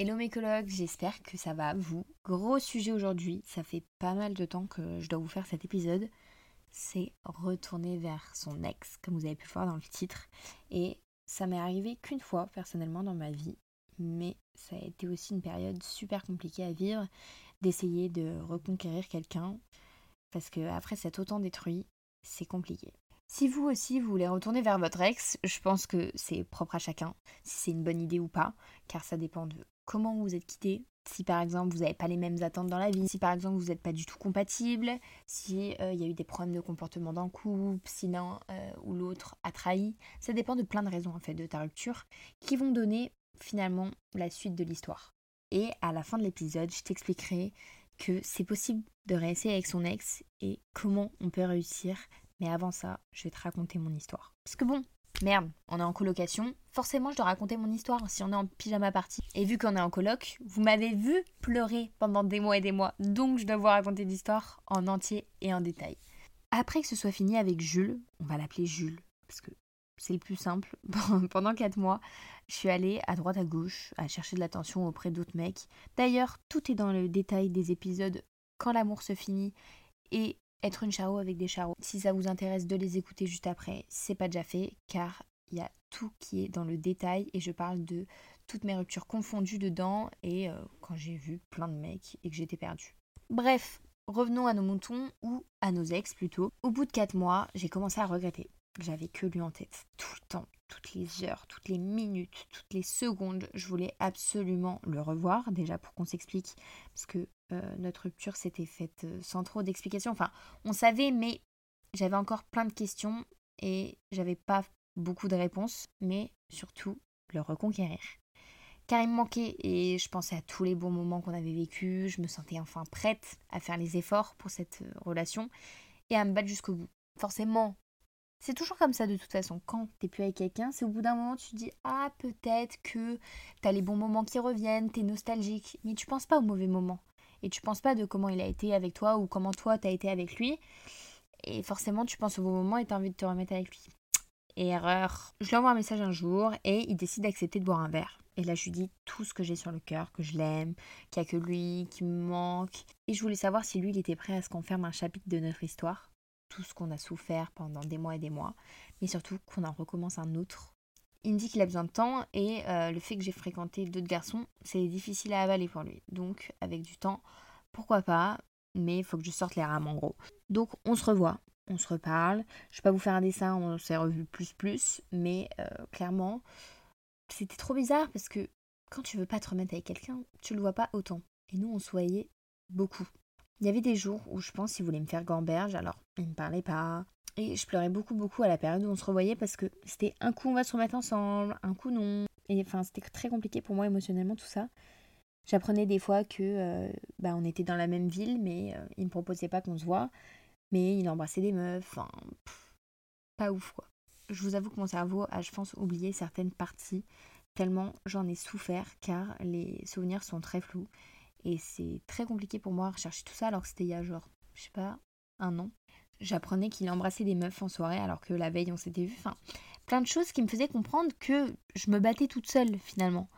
Hello mes j'espère que ça va vous. Gros sujet aujourd'hui, ça fait pas mal de temps que je dois vous faire cet épisode. C'est retourner vers son ex, comme vous avez pu voir dans le titre. Et ça m'est arrivé qu'une fois personnellement dans ma vie, mais ça a été aussi une période super compliquée à vivre, d'essayer de reconquérir quelqu'un, parce que après s'être autant détruit, c'est compliqué. Si vous aussi vous voulez retourner vers votre ex, je pense que c'est propre à chacun, si c'est une bonne idée ou pas, car ça dépend de comment vous êtes quitté, si par exemple vous n'avez pas les mêmes attentes dans la vie, si par exemple vous n'êtes pas du tout compatible, si euh, il y a eu des problèmes de comportement dans le couple, si l'un euh, ou l'autre a trahi, ça dépend de plein de raisons en fait de ta rupture qui vont donner finalement la suite de l'histoire. Et à la fin de l'épisode, je t'expliquerai que c'est possible de réessayer avec son ex et comment on peut réussir. Mais avant ça, je vais te raconter mon histoire. Parce que bon, Merde, on est en colocation, forcément je dois raconter mon histoire si on est en pyjama party. Et vu qu'on est en coloc, vous m'avez vu pleurer pendant des mois et des mois, donc je dois vous raconter l'histoire en entier et en détail. Après que ce soit fini avec Jules, on va l'appeler Jules, parce que c'est le plus simple, pendant 4 mois, je suis allée à droite à gauche à chercher de l'attention auprès d'autres mecs. D'ailleurs, tout est dans le détail des épisodes quand l'amour se finit et être une charo avec des charros. Si ça vous intéresse de les écouter juste après, c'est pas déjà fait car il y a tout qui est dans le détail et je parle de toutes mes ruptures confondues dedans et euh, quand j'ai vu plein de mecs et que j'étais perdue. Bref, revenons à nos moutons ou à nos ex plutôt. Au bout de 4 mois, j'ai commencé à regretter. J'avais que lui en tête, tout le temps, toutes les heures, toutes les minutes, toutes les secondes. Je voulais absolument le revoir, déjà pour qu'on s'explique, parce que euh, notre rupture s'était faite euh, sans trop d'explications. Enfin, on savait, mais j'avais encore plein de questions et j'avais pas beaucoup de réponses, mais surtout le reconquérir. Car il me manquait et je pensais à tous les bons moments qu'on avait vécus, je me sentais enfin prête à faire les efforts pour cette euh, relation et à me battre jusqu'au bout. Forcément, c'est toujours comme ça de toute façon. Quand t'es plus avec quelqu'un, c'est au bout d'un moment tu dis ah peut-être que t'as les bons moments qui reviennent, t'es nostalgique, mais tu penses pas aux mauvais moments et tu penses pas de comment il a été avec toi ou comment toi t'as été avec lui. Et forcément tu penses aux bons moments et t'as envie de te remettre avec lui. Erreur. Je lui envoie un message un jour et il décide d'accepter de boire un verre. Et là, je lui dis tout ce que j'ai sur le cœur, que je l'aime, qu'il n'y a que lui qui me manque. Et je voulais savoir si lui, il était prêt à ce qu'on ferme un chapitre de notre histoire tout ce qu'on a souffert pendant des mois et des mois, mais surtout qu'on en recommence un autre. Il me dit qu'il a besoin de temps et euh, le fait que j'ai fréquenté d'autres garçons, c'est difficile à avaler pour lui. Donc avec du temps, pourquoi pas, mais il faut que je sorte les rames en gros. Donc on se revoit, on se reparle. Je vais pas vous faire un dessin, on s'est revu plus plus, mais euh, clairement, c'était trop bizarre parce que quand tu veux pas te remettre avec quelqu'un, tu le vois pas autant. Et nous, on se voyait beaucoup. Il y avait des jours où je pense qu'il voulait me faire gamberge, alors il me parlait pas. Et je pleurais beaucoup, beaucoup à la période où on se revoyait parce que c'était un coup on va se remettre ensemble, un coup non. Et enfin, c'était très compliqué pour moi émotionnellement tout ça. J'apprenais des fois que euh, bah, on était dans la même ville, mais euh, il me proposait pas qu'on se voit. Mais il embrassait des meufs, enfin, pas ouf quoi. Je vous avoue que mon cerveau a, je pense, oublié certaines parties, tellement j'en ai souffert, car les souvenirs sont très flous. Et c'est très compliqué pour moi à rechercher tout ça alors que c'était il y a genre, je sais pas, un an. J'apprenais qu'il embrassait des meufs en soirée alors que la veille on s'était vu. Enfin, plein de choses qui me faisaient comprendre que je me battais toute seule finalement.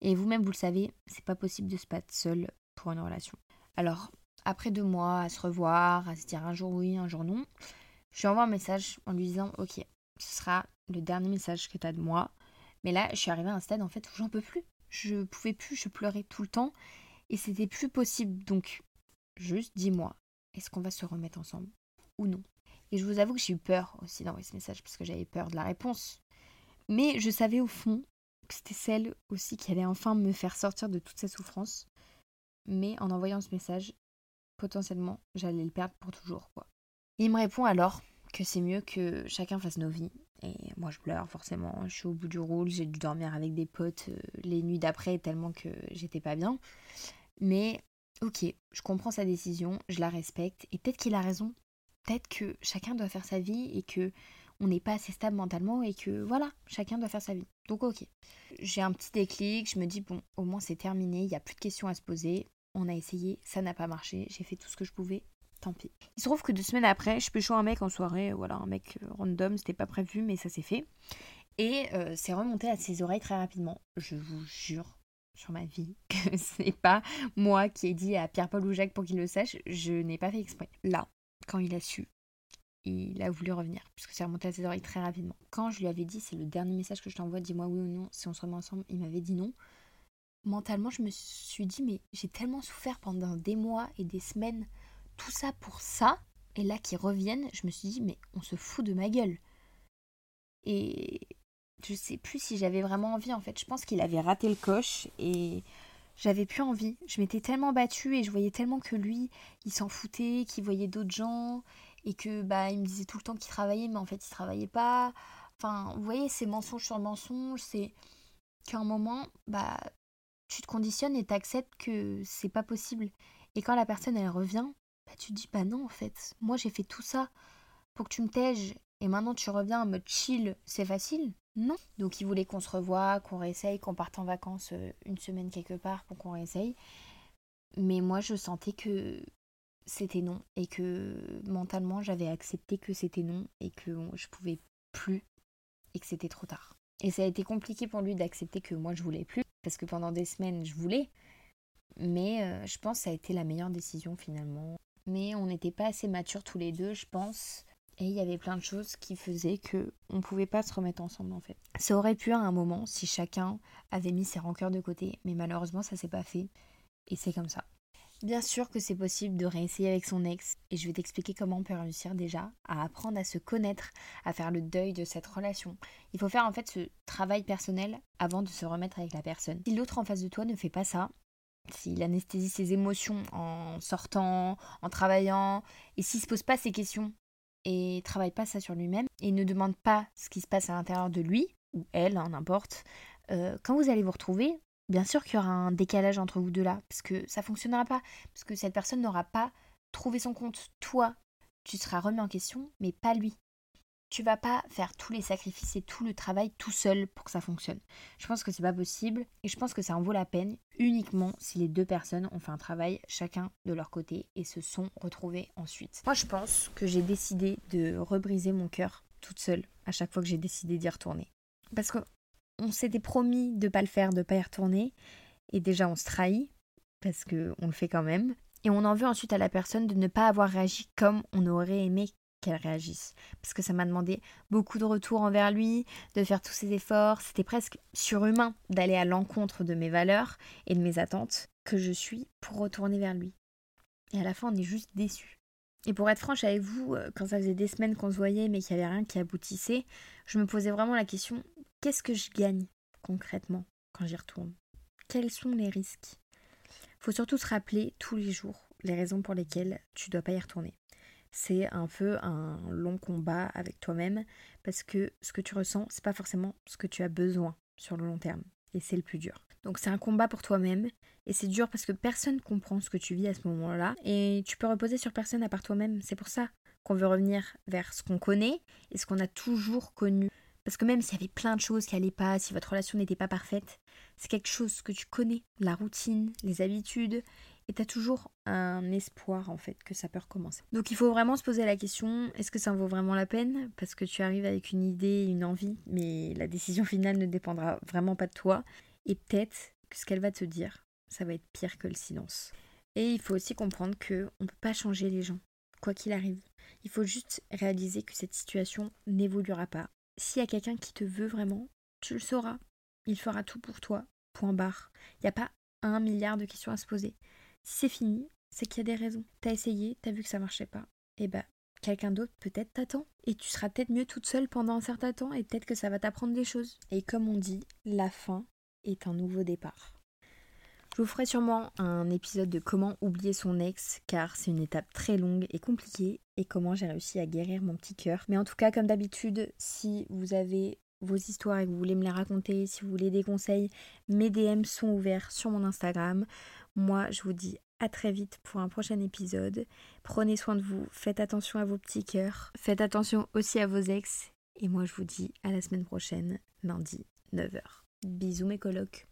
Et vous-même vous le savez, c'est pas possible de se battre seule pour une relation. Alors, après deux mois à se revoir, à se dire un jour oui, un jour non, je lui envoie un message en lui disant Ok, ce sera le dernier message que tu as de moi. Mais là, je suis arrivée à un stade en fait où j'en peux plus. Je pouvais plus, je pleurais tout le temps et c'était plus possible. Donc, juste dis-moi, est-ce qu'on va se remettre ensemble ou non? Et je vous avoue que j'ai eu peur aussi d'envoyer ce message parce que j'avais peur de la réponse. Mais je savais au fond que c'était celle aussi qui allait enfin me faire sortir de toute cette souffrance. Mais en envoyant ce message, potentiellement, j'allais le perdre pour toujours, quoi. il me répond alors que c'est mieux que chacun fasse nos vies. Et moi, je pleure forcément. Je suis au bout du rôle. J'ai dû dormir avec des potes euh, les nuits d'après tellement que j'étais pas bien. Mais ok, je comprends sa décision, je la respecte, et peut-être qu'il a raison. Peut-être que chacun doit faire sa vie et que on n'est pas assez stable mentalement et que voilà, chacun doit faire sa vie. Donc ok. J'ai un petit déclic, je me dis bon, au moins c'est terminé, il n'y a plus de questions à se poser. On a essayé, ça n'a pas marché, j'ai fait tout ce que je pouvais, tant pis. Il se trouve que deux semaines après, je jouer un mec en soirée, voilà, un mec euh, random, c'était pas prévu, mais ça s'est fait. Et euh, c'est remonté à ses oreilles très rapidement. Je vous jure, sur ma vie, que c'est pas moi qui ai dit à Pierre-Paul ou Jacques pour qu'il le sache, je n'ai pas fait exprès. Là, quand il a su, il a voulu revenir, puisque c'est remonté à ses oreilles très rapidement. Quand je lui avais dit, c'est le dernier message que je t'envoie, dis-moi oui ou non, si on se remet ensemble, il m'avait dit non. Mentalement, je me suis dit, mais j'ai tellement souffert pendant des mois et des semaines, tout ça pour ça, et là qu'ils reviennent, je me suis dit, mais on se fout de ma gueule. Et je sais plus si j'avais vraiment envie, en fait. Je pense qu'il avait raté le coche et j'avais plus envie. Je m'étais tellement battue et je voyais tellement que lui, il s'en foutait, qu'il voyait d'autres gens et que bah il me disait tout le temps qu'il travaillait mais en fait il travaillait pas. Enfin, vous voyez, c'est mensonge sur mensonge, c'est qu'à un moment bah tu te conditionnes et t'acceptes que c'est pas possible. Et quand la personne elle revient, bah tu te dis bah non en fait, moi j'ai fait tout ça pour que tu me tèges et maintenant tu reviens en mode chill, c'est facile Non. Donc il voulait qu'on se revoie, qu'on réessaye, qu'on parte en vacances euh, une semaine quelque part pour qu'on réessaye. Mais moi je sentais que c'était non et que mentalement j'avais accepté que c'était non et que je pouvais plus et que c'était trop tard. Et ça a été compliqué pour lui d'accepter que moi je voulais plus parce que pendant des semaines je voulais mais euh, je pense que ça a été la meilleure décision finalement. Mais on n'était pas assez matures tous les deux, je pense. Et il y avait plein de choses qui faisaient que on pouvait pas se remettre ensemble en fait. Ça aurait pu à un moment si chacun avait mis ses rancœurs de côté, mais malheureusement ça s'est pas fait. Et c'est comme ça. Bien sûr que c'est possible de réessayer avec son ex et je vais t'expliquer comment on peut réussir déjà à apprendre à se connaître, à faire le deuil de cette relation. Il faut faire en fait ce travail personnel avant de se remettre avec la personne. Si l'autre en face de toi ne fait pas ça, s'il anesthésie ses émotions en sortant, en travaillant, et s'il se pose pas ces questions et travaille pas ça sur lui-même et ne demande pas ce qui se passe à l'intérieur de lui ou elle, hein, n'importe, euh, quand vous allez vous retrouver, bien sûr qu'il y aura un décalage entre vous deux là, parce que ça fonctionnera pas, parce que cette personne n'aura pas trouvé son compte. Toi, tu seras remis en question, mais pas lui. Tu vas pas faire tous les sacrifices et tout le travail tout seul pour que ça fonctionne. Je pense que c'est pas possible et je pense que ça en vaut la peine uniquement si les deux personnes ont fait un travail chacun de leur côté et se sont retrouvés ensuite. Moi, je pense que j'ai décidé de rebriser mon cœur toute seule à chaque fois que j'ai décidé d'y retourner. Parce que on s'était promis de pas le faire, de pas y retourner. Et déjà, on se trahit, parce qu'on le fait quand même. Et on en veut ensuite à la personne de ne pas avoir réagi comme on aurait aimé qu'elle réagisse. Parce que ça m'a demandé beaucoup de retours envers lui, de faire tous ses efforts. C'était presque surhumain d'aller à l'encontre de mes valeurs et de mes attentes que je suis pour retourner vers lui. Et à la fin, on est juste déçus. Et pour être franche avec vous, euh, quand ça faisait des semaines qu'on se voyait mais qu'il n'y avait rien qui aboutissait, je me posais vraiment la question qu'est-ce que je gagne concrètement quand j'y retourne? Quels sont les risques? Faut surtout se rappeler tous les jours les raisons pour lesquelles tu dois pas y retourner. C'est un peu un long combat avec toi-même parce que ce que tu ressens, c'est pas forcément ce que tu as besoin sur le long terme et c'est le plus dur. Donc c'est un combat pour toi-même et c'est dur parce que personne comprend ce que tu vis à ce moment-là et tu peux reposer sur personne à part toi-même. C'est pour ça qu'on veut revenir vers ce qu'on connaît et ce qu'on a toujours connu. Parce que même s'il y avait plein de choses qui allaient pas, si votre relation n'était pas parfaite, c'est quelque chose que tu connais, la routine, les habitudes, et tu as toujours un espoir en fait que ça peut recommencer. Donc il faut vraiment se poser la question, est-ce que ça en vaut vraiment la peine? Parce que tu arrives avec une idée, une envie, mais la décision finale ne dépendra vraiment pas de toi. Et peut-être que ce qu'elle va te dire, ça va être pire que le silence. Et il faut aussi comprendre que on peut pas changer les gens, quoi qu'il arrive. Il faut juste réaliser que cette situation n'évoluera pas s'il y a quelqu'un qui te veut vraiment, tu le sauras. Il fera tout pour toi. Point barre. Il n'y a pas un milliard de questions à se poser. C'est fini, c'est qu'il y a des raisons. T'as essayé, t'as vu que ça marchait pas. Et eh bah, quelqu'un d'autre peut-être t'attend. Et tu seras peut-être mieux toute seule pendant un certain temps et peut-être que ça va t'apprendre des choses. Et comme on dit, la fin est un nouveau départ. Je vous ferai sûrement un épisode de comment oublier son ex, car c'est une étape très longue et compliquée, et comment j'ai réussi à guérir mon petit cœur. Mais en tout cas, comme d'habitude, si vous avez vos histoires et que vous voulez me les raconter, si vous voulez des conseils, mes DM sont ouverts sur mon Instagram. Moi, je vous dis à très vite pour un prochain épisode. Prenez soin de vous, faites attention à vos petits cœurs, faites attention aussi à vos ex. Et moi, je vous dis à la semaine prochaine, lundi, 9h. Bisous mes colocs.